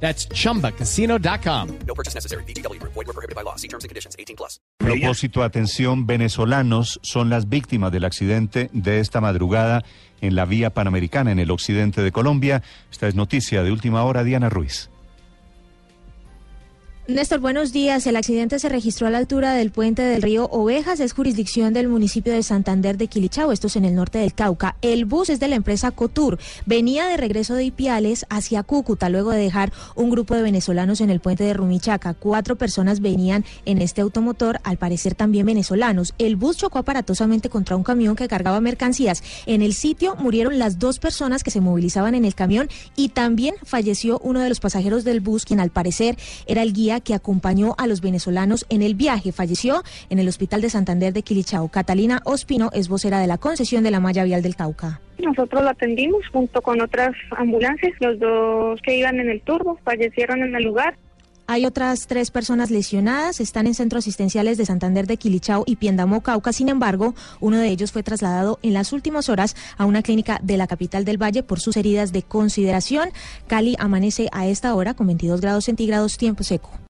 That's chumbacasino.com. No purchase necessary. BGW. Void were prohibited by law. See terms and conditions. 18 plus. Propósito, atención, venezolanos son las víctimas del accidente de esta madrugada en la vía panamericana en el occidente de Colombia. Esta es noticia de última hora, Diana Ruiz. Néstor, buenos días. El accidente se registró a la altura del puente del río Ovejas, es jurisdicción del municipio de Santander de Quilichao, esto es en el norte del Cauca. El bus es de la empresa Cotur. Venía de regreso de Ipiales hacia Cúcuta, luego de dejar un grupo de venezolanos en el puente de Rumichaca. Cuatro personas venían en este automotor, al parecer también venezolanos. El bus chocó aparatosamente contra un camión que cargaba mercancías. En el sitio murieron las dos personas que se movilizaban en el camión y también falleció uno de los pasajeros del bus, quien al parecer era el guía que acompañó a los venezolanos en el viaje. Falleció en el Hospital de Santander de Quilichao. Catalina Ospino es vocera de la concesión de la malla vial del Cauca. Nosotros lo atendimos junto con otras ambulancias. Los dos que iban en el turbo fallecieron en el lugar. Hay otras tres personas lesionadas, están en centros asistenciales de Santander de Quilichao y Piendamo, Cauca. Sin embargo, uno de ellos fue trasladado en las últimas horas a una clínica de la capital del Valle por sus heridas de consideración. Cali amanece a esta hora con 22 grados centígrados, tiempo seco.